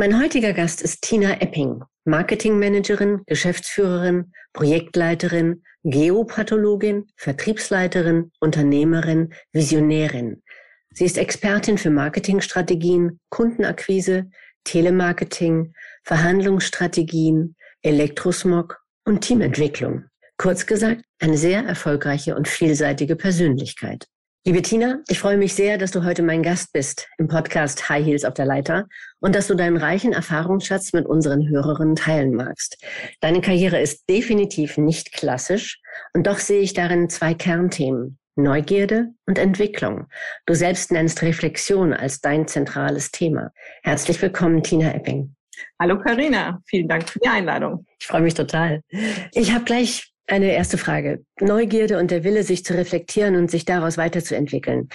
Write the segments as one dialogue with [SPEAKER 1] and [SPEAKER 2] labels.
[SPEAKER 1] Mein heutiger Gast ist Tina Epping, Marketingmanagerin, Geschäftsführerin, Projektleiterin, Geopathologin, Vertriebsleiterin, Unternehmerin, Visionärin. Sie ist Expertin für Marketingstrategien, Kundenakquise, Telemarketing, Verhandlungsstrategien, Elektrosmog und Teamentwicklung. Kurz gesagt, eine sehr erfolgreiche und vielseitige Persönlichkeit. Liebe Tina, ich freue mich sehr, dass du heute mein Gast bist im Podcast High Heels auf der Leiter und dass du deinen reichen Erfahrungsschatz mit unseren Hörerinnen teilen magst. Deine Karriere ist definitiv nicht klassisch und doch sehe ich darin zwei Kernthemen. Neugierde und Entwicklung. Du selbst nennst Reflexion als dein zentrales Thema. Herzlich willkommen, Tina Epping.
[SPEAKER 2] Hallo Karina, vielen Dank für die Einladung.
[SPEAKER 1] Ich freue mich total. Ich habe gleich eine erste Frage. Neugierde und der Wille, sich zu reflektieren und sich daraus weiterzuentwickeln.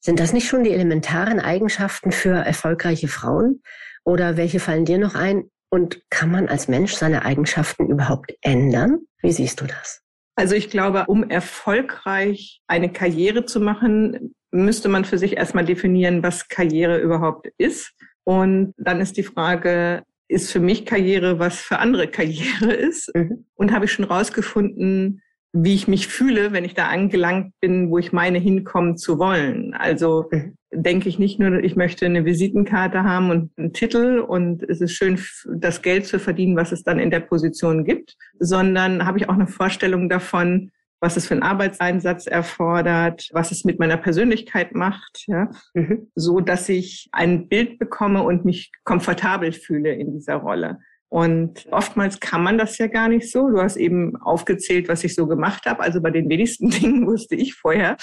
[SPEAKER 1] Sind das nicht schon die elementaren Eigenschaften für erfolgreiche Frauen? Oder welche fallen dir noch ein? Und kann man als Mensch seine Eigenschaften überhaupt ändern? Wie siehst du das?
[SPEAKER 2] Also ich glaube, um erfolgreich eine Karriere zu machen, müsste man für sich erstmal definieren, was Karriere überhaupt ist. Und dann ist die Frage, ist für mich Karriere, was für andere Karriere ist? Mhm. Und habe ich schon rausgefunden, wie ich mich fühle, wenn ich da angelangt bin, wo ich meine, hinkommen zu wollen. Also mhm. denke ich nicht nur, ich möchte eine Visitenkarte haben und einen Titel und es ist schön, das Geld zu verdienen, was es dann in der Position gibt, sondern habe ich auch eine Vorstellung davon, was es für einen Arbeitseinsatz erfordert, was es mit meiner Persönlichkeit macht, ja, mhm. so dass ich ein Bild bekomme und mich komfortabel fühle in dieser Rolle. Und oftmals kann man das ja gar nicht so. Du hast eben aufgezählt, was ich so gemacht habe. Also bei den wenigsten Dingen wusste ich vorher,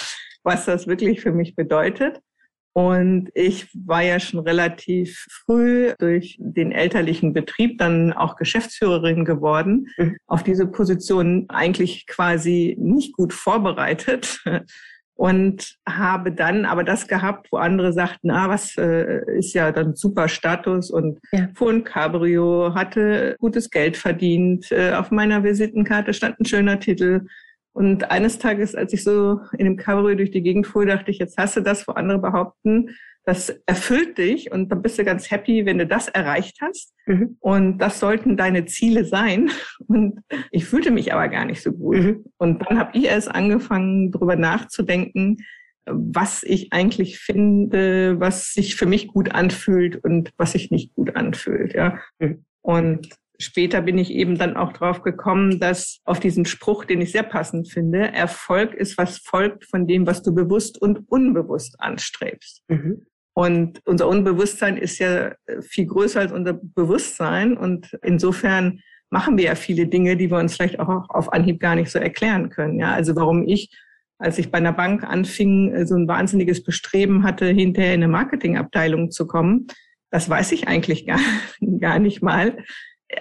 [SPEAKER 2] was das wirklich für mich bedeutet. Und ich war ja schon relativ früh durch den elterlichen Betrieb dann auch Geschäftsführerin geworden. Mhm. Auf diese Position eigentlich quasi nicht gut vorbereitet und habe dann aber das gehabt, wo andere sagten, ah, was äh, ist ja dann super Status und ja. fuhr ein Cabrio, hatte gutes Geld verdient, äh, auf meiner Visitenkarte stand ein schöner Titel. Und eines Tages, als ich so in dem Cabrio durch die Gegend fuhr, dachte ich, jetzt hast du das, wo andere behaupten, das erfüllt dich und dann bist du ganz happy, wenn du das erreicht hast. Mhm. Und das sollten deine Ziele sein. Und ich fühlte mich aber gar nicht so gut. Mhm. Und dann habe ich erst angefangen, darüber nachzudenken, was ich eigentlich finde, was sich für mich gut anfühlt und was sich nicht gut anfühlt. Ja. Mhm. Und später bin ich eben dann auch drauf gekommen, dass auf diesen Spruch, den ich sehr passend finde, Erfolg ist, was folgt von dem, was du bewusst und unbewusst anstrebst. Mhm. Und unser Unbewusstsein ist ja viel größer als unser Bewusstsein. Und insofern machen wir ja viele Dinge, die wir uns vielleicht auch auf Anhieb gar nicht so erklären können. Ja, also warum ich, als ich bei einer Bank anfing, so ein wahnsinniges Bestreben hatte, hinterher in eine Marketingabteilung zu kommen, das weiß ich eigentlich gar, gar nicht mal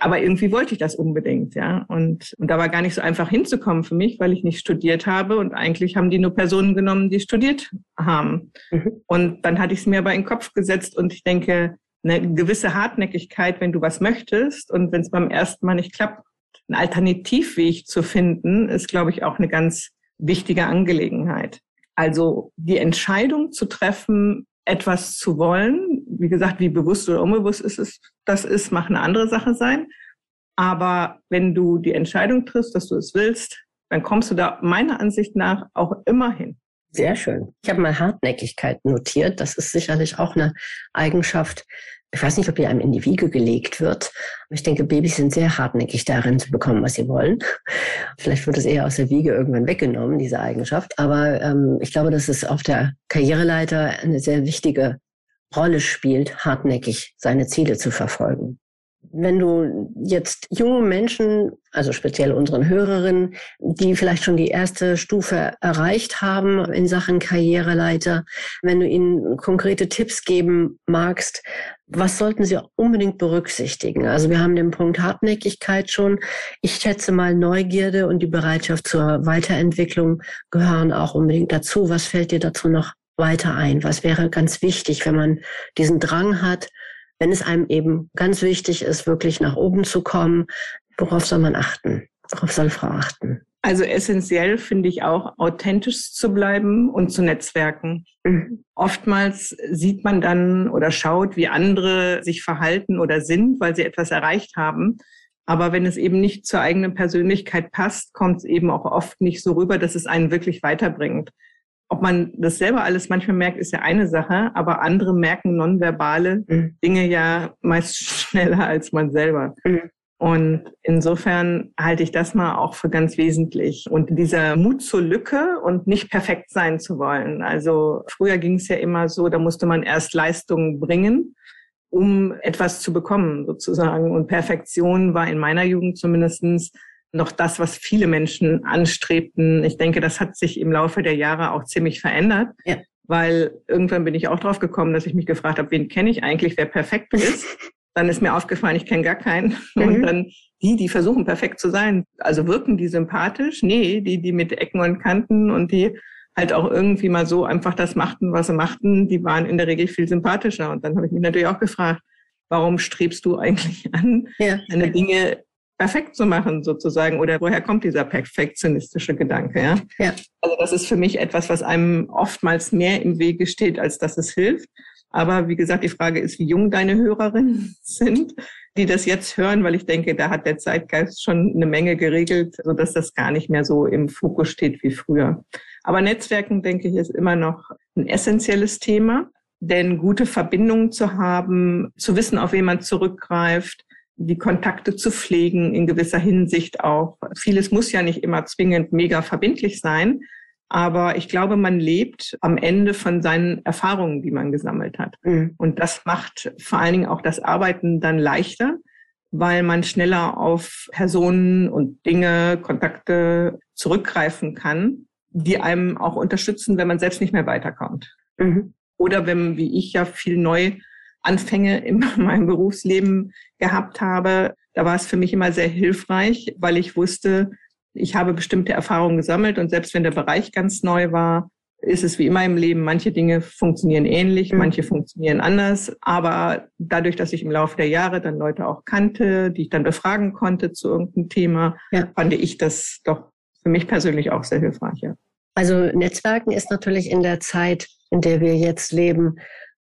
[SPEAKER 2] aber irgendwie wollte ich das unbedingt, ja. Und, und da war gar nicht so einfach hinzukommen für mich, weil ich nicht studiert habe. Und eigentlich haben die nur Personen genommen, die studiert haben. Mhm. Und dann hatte ich es mir aber in den Kopf gesetzt und ich denke, eine gewisse Hartnäckigkeit, wenn du was möchtest und wenn es beim ersten Mal nicht klappt, einen Alternativweg zu finden, ist, glaube ich, auch eine ganz wichtige Angelegenheit. Also die Entscheidung zu treffen, etwas zu wollen. Wie gesagt, wie bewusst oder unbewusst ist es, das ist, mag eine andere Sache sein. Aber wenn du die Entscheidung triffst, dass du es willst, dann kommst du da meiner Ansicht nach auch immer hin.
[SPEAKER 1] Sehr schön. Ich habe mal Hartnäckigkeit notiert. Das ist sicherlich auch eine Eigenschaft, ich weiß nicht, ob die einem in die Wiege gelegt wird. Ich denke, Babys sind sehr hartnäckig darin zu bekommen, was sie wollen. Vielleicht wird es eher aus der Wiege irgendwann weggenommen, diese Eigenschaft. Aber ähm, ich glaube, dass es auf der Karriereleiter eine sehr wichtige Rolle spielt, hartnäckig seine Ziele zu verfolgen. wenn du jetzt junge Menschen, also speziell unseren Hörerinnen, die vielleicht schon die erste Stufe erreicht haben in Sachen Karriereleiter, wenn du ihnen konkrete Tipps geben magst, was sollten sie unbedingt berücksichtigen? Also wir haben den Punkt Hartnäckigkeit schon. Ich schätze mal Neugierde und die Bereitschaft zur Weiterentwicklung gehören auch unbedingt dazu. Was fällt dir dazu noch weiter ein? Was wäre ganz wichtig, wenn man diesen Drang hat, wenn es einem eben ganz wichtig ist, wirklich nach oben zu kommen, worauf soll man achten? Worauf soll Frau achten?
[SPEAKER 2] Also essentiell finde ich auch, authentisch zu bleiben und zu netzwerken. Mhm. Oftmals sieht man dann oder schaut, wie andere sich verhalten oder sind, weil sie etwas erreicht haben. Aber wenn es eben nicht zur eigenen Persönlichkeit passt, kommt es eben auch oft nicht so rüber, dass es einen wirklich weiterbringt. Ob man das selber alles manchmal merkt, ist ja eine Sache, aber andere merken nonverbale mhm. Dinge ja meist schneller als man selber. Mhm. Und insofern halte ich das mal auch für ganz wesentlich. Und dieser Mut zur Lücke und nicht perfekt sein zu wollen. Also früher ging es ja immer so, da musste man erst Leistungen bringen, um etwas zu bekommen sozusagen. Und Perfektion war in meiner Jugend zumindestens noch das, was viele Menschen anstrebten. Ich denke, das hat sich im Laufe der Jahre auch ziemlich verändert. Ja. Weil irgendwann bin ich auch drauf gekommen, dass ich mich gefragt habe, wen kenne ich eigentlich, wer perfekt ist. Dann ist mir aufgefallen, ich kenne gar keinen. Mhm. Und dann die, die versuchen perfekt zu sein, also wirken die sympathisch? Nee, die, die mit Ecken und Kanten und die halt auch irgendwie mal so einfach das machten, was sie machten, die waren in der Regel viel sympathischer. Und dann habe ich mich natürlich auch gefragt, warum strebst du eigentlich an, ja. deine Dinge perfekt zu machen sozusagen oder woher kommt dieser perfektionistische Gedanke ja? ja. Also das ist für mich etwas was einem oftmals mehr im Wege steht als dass es hilft. Aber wie gesagt die Frage ist wie jung deine Hörerinnen sind die das jetzt hören weil ich denke da hat der Zeitgeist schon eine Menge geregelt so dass das gar nicht mehr so im Fokus steht wie früher. Aber Netzwerken denke ich ist immer noch ein essentielles Thema. Denn gute Verbindungen zu haben zu wissen auf wen man zurückgreift die Kontakte zu pflegen in gewisser Hinsicht auch. Vieles muss ja nicht immer zwingend mega verbindlich sein, aber ich glaube, man lebt am Ende von seinen Erfahrungen, die man gesammelt hat. Mhm. Und das macht vor allen Dingen auch das Arbeiten dann leichter, weil man schneller auf Personen und Dinge, Kontakte zurückgreifen kann, die einem auch unterstützen, wenn man selbst nicht mehr weiterkommt. Mhm. Oder wenn, wie ich ja viel neu Anfänge in meinem Berufsleben gehabt habe, da war es für mich immer sehr hilfreich, weil ich wusste, ich habe bestimmte Erfahrungen gesammelt und selbst wenn der Bereich ganz neu war, ist es wie immer im Leben, manche Dinge funktionieren ähnlich, mhm. manche funktionieren anders, aber dadurch, dass ich im Laufe der Jahre dann Leute auch kannte, die ich dann befragen konnte zu irgendeinem Thema, ja. fand ich das doch für mich persönlich auch sehr hilfreich. Ja.
[SPEAKER 1] Also Netzwerken ist natürlich in der Zeit, in der wir jetzt leben,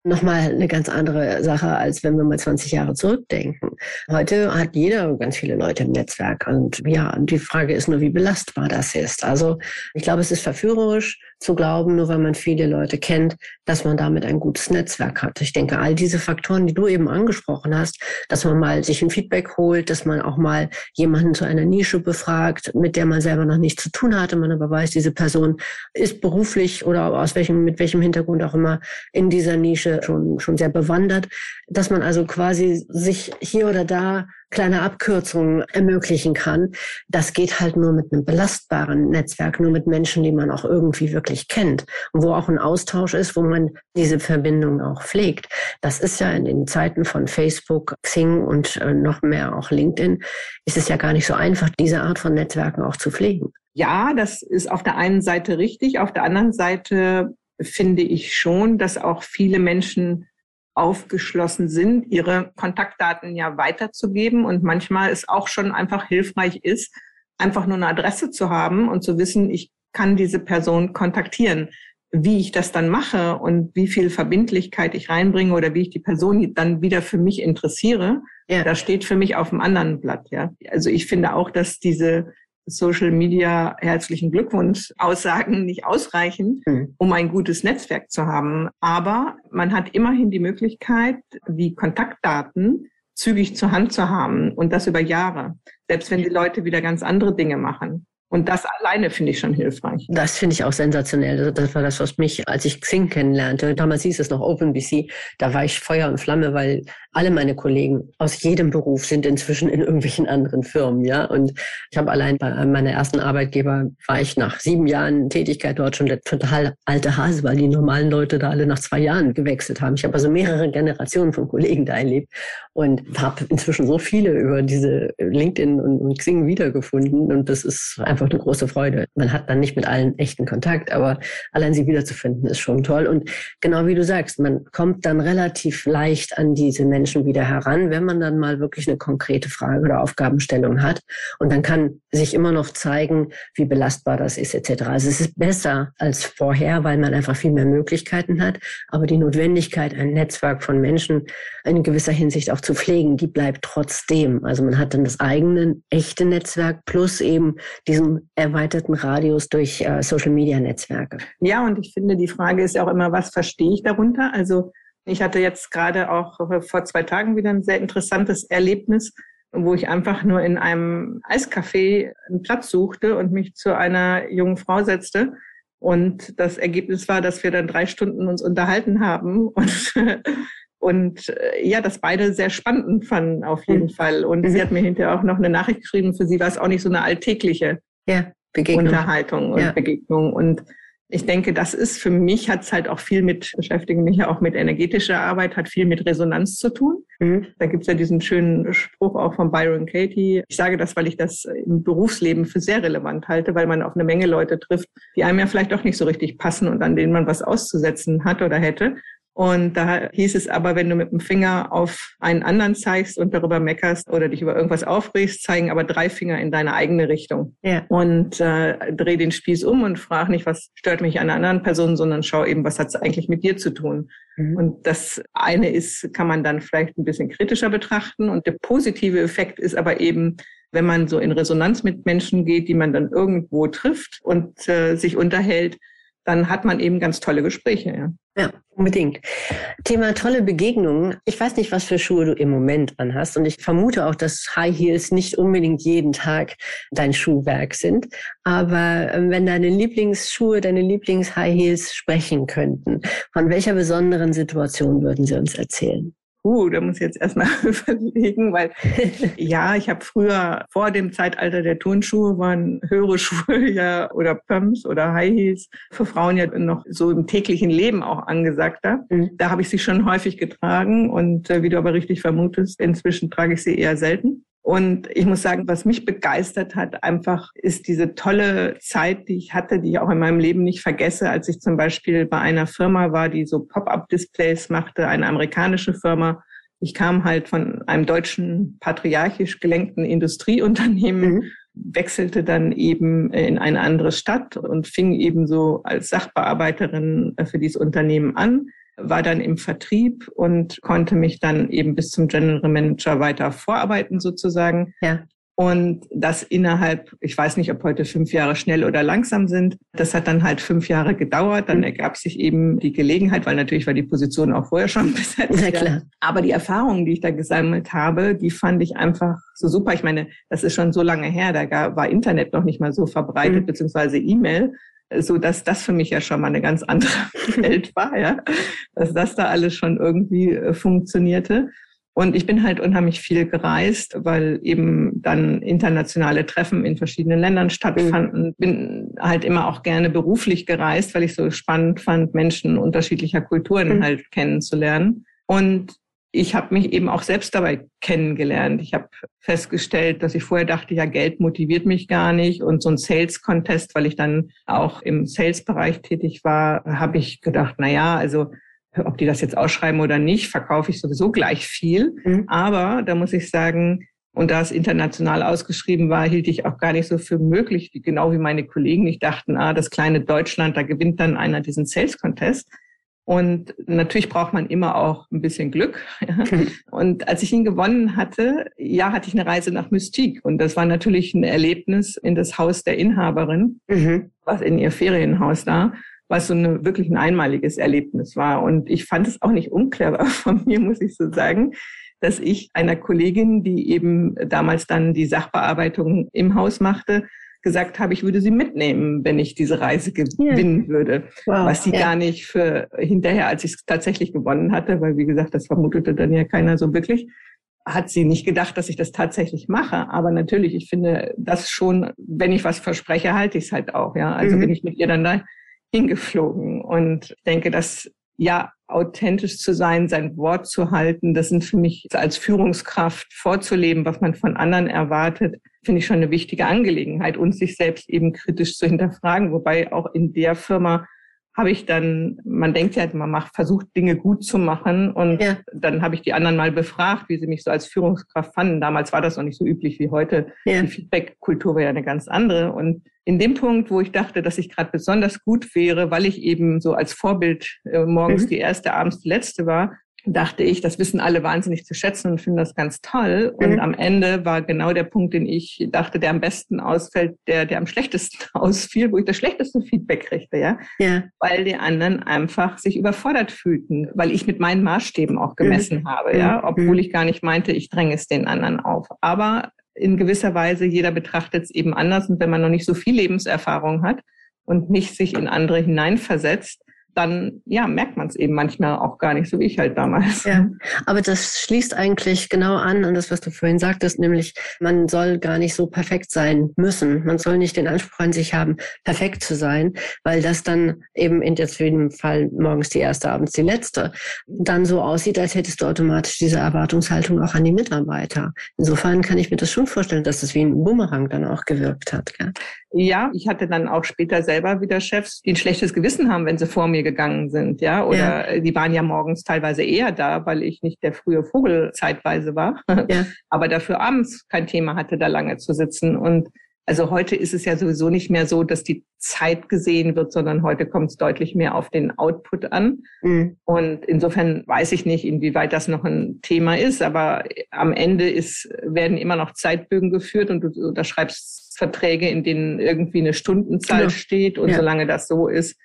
[SPEAKER 1] nochmal eine ganz andere Sache, als wenn wir mal 20 Jahre zurückdenken. Heute hat jeder ganz viele Leute im Netzwerk und ja, die Frage ist nur, wie belastbar das ist. Also ich glaube, es ist verführerisch zu glauben, nur weil man viele Leute kennt, dass man damit ein gutes Netzwerk hat. Ich denke, all diese Faktoren, die du eben angesprochen hast, dass man mal sich ein Feedback holt, dass man auch mal jemanden zu einer Nische befragt, mit der man selber noch nichts zu tun hatte, man aber weiß, diese Person ist beruflich oder aus welchem, mit welchem Hintergrund auch immer in dieser Nische schon, schon sehr bewandert, dass man also quasi sich hier oder da kleine Abkürzungen ermöglichen kann. Das geht halt nur mit einem belastbaren Netzwerk, nur mit Menschen, die man auch irgendwie wirklich kennt und wo auch ein Austausch ist, wo man diese Verbindung auch pflegt. Das ist ja in den Zeiten von Facebook, Xing und äh, noch mehr auch LinkedIn, ist es ja gar nicht so einfach, diese Art von Netzwerken auch zu pflegen.
[SPEAKER 2] Ja, das ist auf der einen Seite richtig. Auf der anderen Seite finde ich schon, dass auch viele Menschen aufgeschlossen sind, ihre Kontaktdaten ja weiterzugeben und manchmal es auch schon einfach hilfreich ist, einfach nur eine Adresse zu haben und zu wissen, ich kann diese Person kontaktieren. Wie ich das dann mache und wie viel Verbindlichkeit ich reinbringe oder wie ich die Person dann wieder für mich interessiere, ja. das steht für mich auf dem anderen Blatt. Ja, also ich finde auch, dass diese Social Media herzlichen Glückwunsch Aussagen nicht ausreichen, mhm. um ein gutes Netzwerk zu haben. Aber man hat immerhin die Möglichkeit, die Kontaktdaten zügig zur Hand zu haben und das über Jahre, selbst wenn die Leute wieder ganz andere Dinge machen. Und das alleine finde ich schon hilfreich.
[SPEAKER 1] Das finde ich auch sensationell. Das war das, was mich, als ich Xing kennenlernte, damals hieß es noch OpenBC, da war ich Feuer und Flamme, weil alle meine Kollegen aus jedem Beruf sind inzwischen in irgendwelchen anderen Firmen, ja. Und ich habe allein bei meiner ersten Arbeitgeber war ich nach sieben Jahren Tätigkeit dort schon der total alte Hase, weil die normalen Leute da alle nach zwei Jahren gewechselt haben. Ich habe also mehrere Generationen von Kollegen da erlebt und habe inzwischen so viele über diese LinkedIn und Xing wiedergefunden und das ist einfach eine große Freude. Man hat dann nicht mit allen echten Kontakt, aber allein sie wiederzufinden ist schon toll. Und genau wie du sagst, man kommt dann relativ leicht an diese Menschen wieder heran, wenn man dann mal wirklich eine konkrete Frage oder Aufgabenstellung hat. Und dann kann sich immer noch zeigen, wie belastbar das ist etc. Also es ist besser als vorher, weil man einfach viel mehr Möglichkeiten hat. Aber die Notwendigkeit, ein Netzwerk von Menschen in gewisser Hinsicht auch zu pflegen, die bleibt trotzdem. Also man hat dann das eigene echte Netzwerk plus eben diesen diesen erweiterten Radius durch äh, Social-Media-Netzwerke.
[SPEAKER 2] Ja, und ich finde, die Frage ist ja auch immer, was verstehe ich darunter? Also ich hatte jetzt gerade auch vor zwei Tagen wieder ein sehr interessantes Erlebnis, wo ich einfach nur in einem Eiscafé einen Platz suchte und mich zu einer jungen Frau setzte. Und das Ergebnis war, dass wir dann drei Stunden uns unterhalten haben und und äh, ja, das beide sehr spannend fanden auf jeden mhm. Fall. Und mhm. sie hat mir hinterher auch noch eine Nachricht geschrieben, für sie war es auch nicht so eine alltägliche ja, Begegnung. Unterhaltung und ja. Begegnung. Und ich denke, das ist für mich, hat es halt auch viel mit, beschäftigen mich ja auch mit energetischer Arbeit, hat viel mit Resonanz zu tun. Mhm. Da gibt's ja diesen schönen Spruch auch von Byron Katie. Ich sage das, weil ich das im Berufsleben für sehr relevant halte, weil man auf eine Menge Leute trifft, die einem ja vielleicht auch nicht so richtig passen und an denen man was auszusetzen hat oder hätte. Und da hieß es aber, wenn du mit dem Finger auf einen anderen zeigst und darüber meckerst oder dich über irgendwas aufregst, zeigen aber drei Finger in deine eigene Richtung. Ja. Und äh, dreh den Spieß um und frag nicht, was stört mich an einer anderen Person, sondern schau eben, was hat es eigentlich mit dir zu tun. Mhm. Und das eine ist, kann man dann vielleicht ein bisschen kritischer betrachten. Und der positive Effekt ist aber eben, wenn man so in Resonanz mit Menschen geht, die man dann irgendwo trifft und äh, sich unterhält, dann hat man eben ganz tolle Gespräche. Ja.
[SPEAKER 1] Ja, unbedingt. Thema tolle Begegnungen. Ich weiß nicht, was für Schuhe du im Moment anhast. Und ich vermute auch, dass High Heels nicht unbedingt jeden Tag dein Schuhwerk sind. Aber ähm, wenn deine Lieblingsschuhe, deine Lieblings-High Heels sprechen könnten, von welcher besonderen Situation würden sie uns erzählen?
[SPEAKER 2] Uh, da muss ich jetzt erstmal überlegen, weil ja, ich habe früher vor dem Zeitalter der Turnschuhe waren höhere Schuhe ja oder Pumps oder High Heels für Frauen ja noch so im täglichen Leben auch angesagter. Mhm. Da habe ich sie schon häufig getragen und äh, wie du aber richtig vermutest, inzwischen trage ich sie eher selten. Und ich muss sagen, was mich begeistert hat, einfach ist diese tolle Zeit, die ich hatte, die ich auch in meinem Leben nicht vergesse, als ich zum Beispiel bei einer Firma war, die so Pop-up-Displays machte, eine amerikanische Firma. Ich kam halt von einem deutschen patriarchisch gelenkten Industrieunternehmen, mhm. wechselte dann eben in eine andere Stadt und fing eben so als Sachbearbeiterin für dieses Unternehmen an war dann im Vertrieb und konnte mich dann eben bis zum General Manager weiter vorarbeiten sozusagen. Ja. Und das innerhalb, ich weiß nicht, ob heute fünf Jahre schnell oder langsam sind. Das hat dann halt fünf Jahre gedauert. Dann mhm. ergab sich eben die Gelegenheit, weil natürlich war die Position auch vorher schon besetzt. Ja, klar. Aber die Erfahrungen, die ich da gesammelt habe, die fand ich einfach so super. Ich meine, das ist schon so lange her. Da war Internet noch nicht mal so verbreitet, mhm. beziehungsweise E-Mail so dass das für mich ja schon mal eine ganz andere Welt war, ja, dass das da alles schon irgendwie äh, funktionierte. Und ich bin halt unheimlich viel gereist, weil eben dann internationale Treffen in verschiedenen Ländern stattfanden. Bin halt immer auch gerne beruflich gereist, weil ich so spannend fand, Menschen unterschiedlicher Kulturen mhm. halt kennenzulernen. Und ich habe mich eben auch selbst dabei kennengelernt. Ich habe festgestellt, dass ich vorher dachte, ja, Geld motiviert mich gar nicht. Und so ein Sales-Contest, weil ich dann auch im Sales-Bereich tätig war, habe ich gedacht, na ja, also ob die das jetzt ausschreiben oder nicht, verkaufe ich sowieso gleich viel. Mhm. Aber da muss ich sagen, und da es international ausgeschrieben war, hielt ich auch gar nicht so für möglich, genau wie meine Kollegen. Ich dachte, ah, das kleine Deutschland, da gewinnt dann einer diesen Sales Contest. Und natürlich braucht man immer auch ein bisschen Glück. Und als ich ihn gewonnen hatte, ja, hatte ich eine Reise nach Mystique. Und das war natürlich ein Erlebnis in das Haus der Inhaberin, mhm. was in ihr Ferienhaus da, was so eine, wirklich ein einmaliges Erlebnis war. Und ich fand es auch nicht unclever von mir, muss ich so sagen, dass ich einer Kollegin, die eben damals dann die Sachbearbeitung im Haus machte, gesagt habe, ich würde sie mitnehmen, wenn ich diese Reise gewinnen ja. würde. Wow. Was sie ja. gar nicht für hinterher, als ich es tatsächlich gewonnen hatte, weil wie gesagt, das vermutete dann ja keiner so wirklich, hat sie nicht gedacht, dass ich das tatsächlich mache. Aber natürlich, ich finde das schon, wenn ich was verspreche, halte ich es halt auch. Ja, also mhm. bin ich mit ihr dann da hingeflogen und denke, dass ja authentisch zu sein, sein Wort zu halten, das sind für mich als Führungskraft vorzuleben, was man von anderen erwartet, finde ich schon eine wichtige Angelegenheit und sich selbst eben kritisch zu hinterfragen. Wobei auch in der Firma habe ich dann, man denkt ja, man macht, versucht Dinge gut zu machen und ja. dann habe ich die anderen mal befragt, wie sie mich so als Führungskraft fanden. Damals war das noch nicht so üblich wie heute. Ja. Die Feedback-Kultur war ja eine ganz andere und in dem Punkt, wo ich dachte, dass ich gerade besonders gut wäre, weil ich eben so als Vorbild äh, morgens mhm. die erste, abends die letzte war, dachte ich, das wissen alle wahnsinnig zu schätzen und finden das ganz toll. Und mhm. am Ende war genau der Punkt, den ich dachte, der am besten ausfällt, der, der am schlechtesten ausfiel, wo ich das schlechteste Feedback kriegte, ja. ja. Weil die anderen einfach sich überfordert fühlten, weil ich mit meinen Maßstäben auch gemessen mhm. habe, ja, mhm. obwohl ich gar nicht meinte, ich dränge es den anderen auf. Aber in gewisser Weise, jeder betrachtet es eben anders. Und wenn man noch nicht so viel Lebenserfahrung hat und nicht sich in andere hineinversetzt, dann ja, merkt man es eben manchmal auch gar nicht, so wie ich halt damals.
[SPEAKER 1] Ja, aber das schließt eigentlich genau an an das, was du vorhin sagtest, nämlich man soll gar nicht so perfekt sein müssen. Man soll nicht den Anspruch an sich haben, perfekt zu sein, weil das dann eben in jetzt jedem Fall morgens die erste, abends die letzte, dann so aussieht, als hättest du automatisch diese Erwartungshaltung auch an die Mitarbeiter. Insofern kann ich mir das schon vorstellen, dass das wie ein Bumerang dann auch gewirkt hat. Gell?
[SPEAKER 2] Ja, ich hatte dann auch später selber wieder Chefs, die ein schlechtes Gewissen haben, wenn sie vor mir gegangen sind, ja, oder ja. die waren ja morgens teilweise eher da, weil ich nicht der frühe Vogel zeitweise war, ja. aber dafür abends kein Thema hatte, da lange zu sitzen und also heute ist es ja sowieso nicht mehr so, dass die Zeit gesehen wird, sondern heute kommt es deutlich mehr auf den Output an. Mhm. Und insofern weiß ich nicht, inwieweit das noch ein Thema ist, aber am Ende ist, werden immer noch Zeitbögen geführt und du unterschreibst Verträge, in denen irgendwie eine Stundenzahl genau. steht. Und ja. solange das so ist,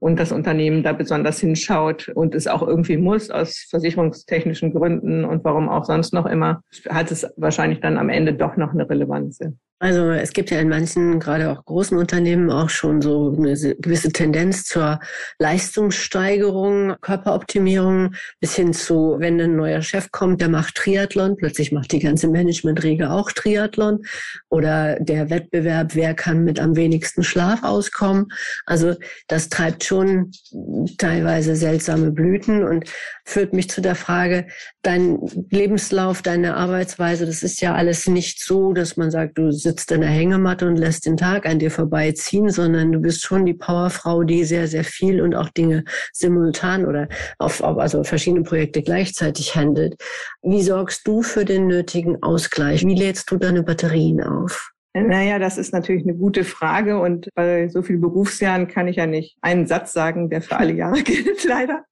[SPEAKER 2] und das Unternehmen da besonders hinschaut und es auch irgendwie muss aus versicherungstechnischen Gründen und warum auch sonst noch immer, hat es wahrscheinlich dann am Ende doch noch eine Relevanz.
[SPEAKER 1] Also es gibt ja in manchen, gerade auch großen Unternehmen, auch schon so eine gewisse Tendenz zur Leistungssteigerung, Körperoptimierung, bis hin zu, wenn ein neuer Chef kommt, der macht Triathlon, plötzlich macht die ganze Managementriege auch Triathlon. Oder der Wettbewerb, wer kann mit am wenigsten Schlaf auskommen. Also das treibt schon teilweise seltsame Blüten und führt mich zu der Frage, dein Lebenslauf, deine Arbeitsweise, das ist ja alles nicht so, dass man sagt, du sitzt in der Hängematte und lässt den Tag an dir vorbeiziehen, sondern du bist schon die Powerfrau, die sehr, sehr viel und auch Dinge simultan oder auf, auf also verschiedene Projekte gleichzeitig handelt. Wie sorgst du für den nötigen Ausgleich? Wie lädst du deine Batterien auf?
[SPEAKER 2] Naja, das ist natürlich eine gute Frage und bei so vielen Berufsjahren kann ich ja nicht einen Satz sagen, der für alle Jahre gilt, leider.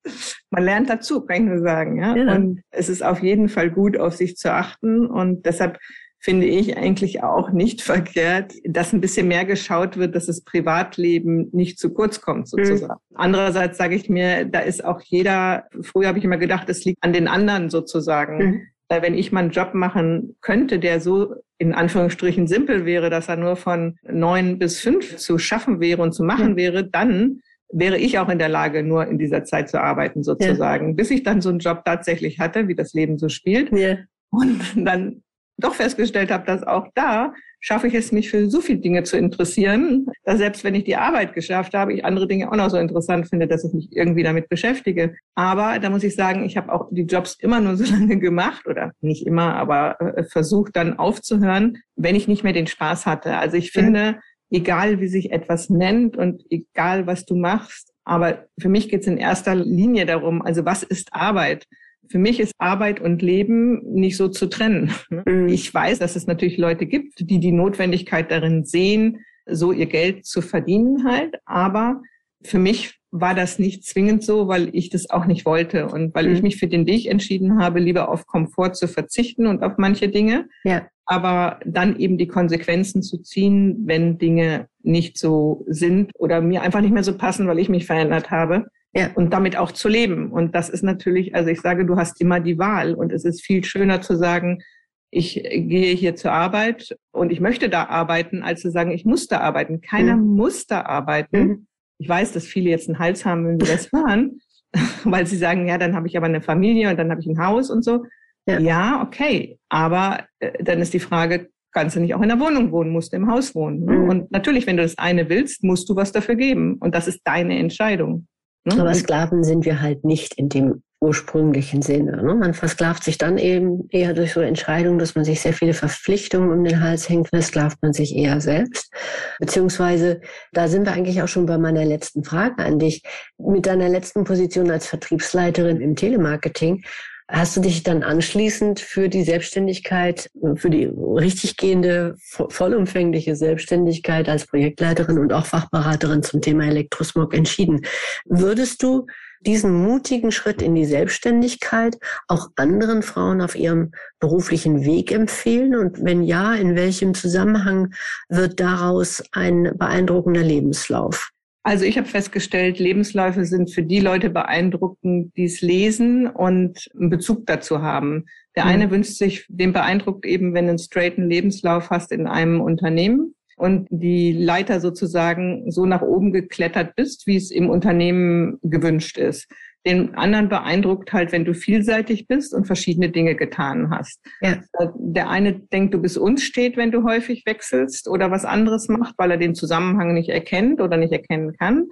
[SPEAKER 2] Man lernt dazu, kann ich nur sagen. Ja? ja. Und es ist auf jeden Fall gut, auf sich zu achten und deshalb finde ich eigentlich auch nicht verkehrt, dass ein bisschen mehr geschaut wird, dass das Privatleben nicht zu kurz kommt, mhm. sozusagen. Mhm. Andererseits sage ich mir, da ist auch jeder, früher habe ich immer gedacht, es liegt an den anderen sozusagen. Mhm. Weil wenn ich mal einen Job machen könnte, der so in Anführungsstrichen simpel wäre, dass er nur von neun bis fünf zu schaffen wäre und zu machen mhm. wäre, dann wäre ich auch in der Lage, nur in dieser Zeit zu arbeiten, sozusagen. Ja. Bis ich dann so einen Job tatsächlich hatte, wie das Leben so spielt. Ja. Und dann doch festgestellt habe, dass auch da schaffe ich es, mich für so viele Dinge zu interessieren, dass selbst wenn ich die Arbeit geschafft habe, ich andere Dinge auch noch so interessant finde, dass ich mich irgendwie damit beschäftige. Aber da muss ich sagen, ich habe auch die Jobs immer nur so lange gemacht oder nicht immer, aber äh, versucht dann aufzuhören, wenn ich nicht mehr den Spaß hatte. Also ich finde, egal wie sich etwas nennt und egal was du machst, aber für mich geht es in erster Linie darum, also was ist Arbeit? Für mich ist Arbeit und Leben nicht so zu trennen. Mhm. Ich weiß, dass es natürlich Leute gibt, die die Notwendigkeit darin sehen, so ihr Geld zu verdienen halt. Aber für mich war das nicht zwingend so, weil ich das auch nicht wollte und weil mhm. ich mich für den Weg entschieden habe, lieber auf Komfort zu verzichten und auf manche Dinge. Ja. Aber dann eben die Konsequenzen zu ziehen, wenn Dinge nicht so sind oder mir einfach nicht mehr so passen, weil ich mich verändert habe. Ja. Und damit auch zu leben. Und das ist natürlich, also ich sage, du hast immer die Wahl. Und es ist viel schöner zu sagen, ich gehe hier zur Arbeit und ich möchte da arbeiten, als zu sagen, ich muss da arbeiten. Keiner mhm. muss da arbeiten. Mhm. Ich weiß, dass viele jetzt einen Hals haben, wenn sie das hören, weil sie sagen, ja, dann habe ich aber eine Familie und dann habe ich ein Haus und so. Ja, ja okay. Aber äh, dann ist die Frage, kannst du nicht auch in der Wohnung wohnen, musst du im Haus wohnen. Ne? Mhm. Und natürlich, wenn du das eine willst, musst du was dafür geben. Und das ist deine Entscheidung.
[SPEAKER 1] Ne? Aber Sklaven sind wir halt nicht in dem ursprünglichen Sinne. Ne? Man versklavt sich dann eben eher durch so Entscheidungen, dass man sich sehr viele Verpflichtungen um den Hals hängt, versklavt man sich eher selbst. Beziehungsweise, da sind wir eigentlich auch schon bei meiner letzten Frage an dich. Mit deiner letzten Position als Vertriebsleiterin im Telemarketing Hast du dich dann anschließend für die Selbstständigkeit, für die richtig gehende, vollumfängliche Selbstständigkeit als Projektleiterin und auch Fachberaterin zum Thema Elektrosmog entschieden? Würdest du diesen mutigen Schritt in die Selbstständigkeit auch anderen Frauen auf ihrem beruflichen Weg empfehlen? Und wenn ja, in welchem Zusammenhang wird daraus ein beeindruckender Lebenslauf?
[SPEAKER 2] Also ich habe festgestellt, Lebensläufe sind für die Leute beeindruckend, die es lesen und einen Bezug dazu haben. Der mhm. eine wünscht sich, den beeindruckt eben, wenn du einen straighten Lebenslauf hast in einem Unternehmen und die Leiter sozusagen so nach oben geklettert bist, wie es im Unternehmen gewünscht ist. Den anderen beeindruckt halt, wenn du vielseitig bist und verschiedene Dinge getan hast. Ja. Der eine denkt, du bist unstet, wenn du häufig wechselst oder was anderes macht, weil er den Zusammenhang nicht erkennt oder nicht erkennen kann.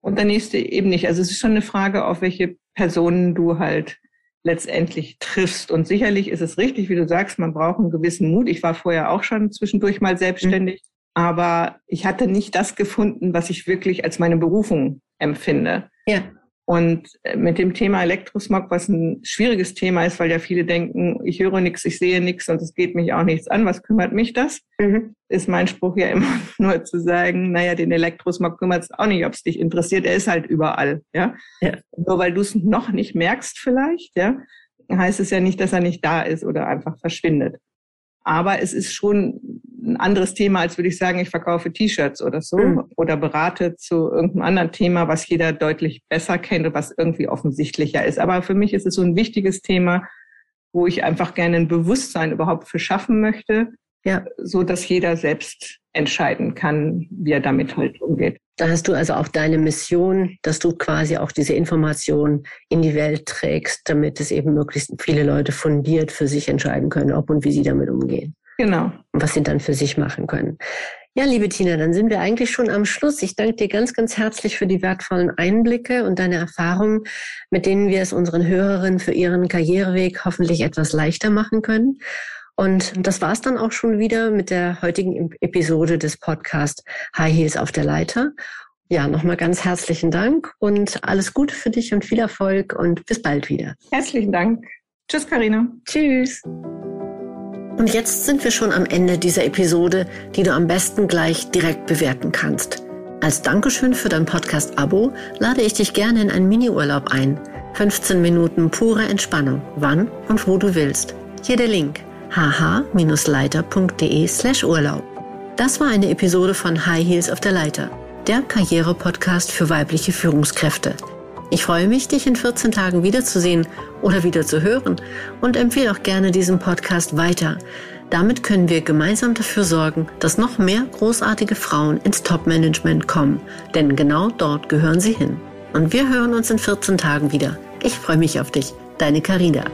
[SPEAKER 2] Und der nächste eben nicht. Also es ist schon eine Frage, auf welche Personen du halt letztendlich triffst. Und sicherlich ist es richtig, wie du sagst, man braucht einen gewissen Mut. Ich war vorher auch schon zwischendurch mal selbstständig, mhm. aber ich hatte nicht das gefunden, was ich wirklich als meine Berufung empfinde. Ja. Und äh, mit dem Thema Elektrosmog, was ein schwieriges Thema ist, weil ja viele denken, ich höre nichts, ich sehe nichts und es geht mich auch nichts an, was kümmert mich das? Mhm. Ist mein Spruch ja immer nur zu sagen, naja, den Elektrosmog kümmert es auch nicht, ob es dich interessiert, er ist halt überall. Ja? ja. Nur weil du es noch nicht merkst vielleicht, ja, heißt es ja nicht, dass er nicht da ist oder einfach verschwindet. Aber es ist schon ein anderes Thema, als würde ich sagen, ich verkaufe T-Shirts oder so mhm. oder berate zu irgendeinem anderen Thema, was jeder deutlich besser kennt und was irgendwie offensichtlicher ist. Aber für mich ist es so ein wichtiges Thema, wo ich einfach gerne ein Bewusstsein überhaupt für schaffen möchte, ja. so dass jeder selbst entscheiden kann, wie er damit halt umgeht.
[SPEAKER 1] Da hast du also auch deine Mission, dass du quasi auch diese Information in die Welt trägst, damit es eben möglichst viele Leute fundiert für sich entscheiden können, ob und wie sie damit umgehen.
[SPEAKER 2] Genau.
[SPEAKER 1] Was sie dann für sich machen können. Ja, liebe Tina, dann sind wir eigentlich schon am Schluss. Ich danke dir ganz, ganz herzlich für die wertvollen Einblicke und deine Erfahrungen, mit denen wir es unseren Hörerinnen für ihren Karriereweg hoffentlich etwas leichter machen können. Und das war es dann auch schon wieder mit der heutigen Episode des Podcasts High Heels auf der Leiter. Ja, nochmal ganz herzlichen Dank und alles Gute für dich und viel Erfolg und bis bald wieder.
[SPEAKER 2] Herzlichen Dank. Tschüss, Karina.
[SPEAKER 1] Tschüss. Und jetzt sind wir schon am Ende dieser Episode, die du am besten gleich direkt bewerten kannst. Als Dankeschön für dein Podcast-Abo lade ich dich gerne in einen Mini-Urlaub ein. 15 Minuten pure Entspannung, wann und wo du willst. Hier der Link hh-leiter.de slash Urlaub. Das war eine Episode von High Heels auf der Leiter, der Karriere-Podcast für weibliche Führungskräfte. Ich freue mich, dich in 14 Tagen wiederzusehen oder wieder zu hören und empfehle auch gerne diesen Podcast weiter. Damit können wir gemeinsam dafür sorgen, dass noch mehr großartige Frauen ins Top-Management kommen, denn genau dort gehören sie hin. Und wir hören uns in 14 Tagen wieder. Ich freue mich auf dich, deine Carina.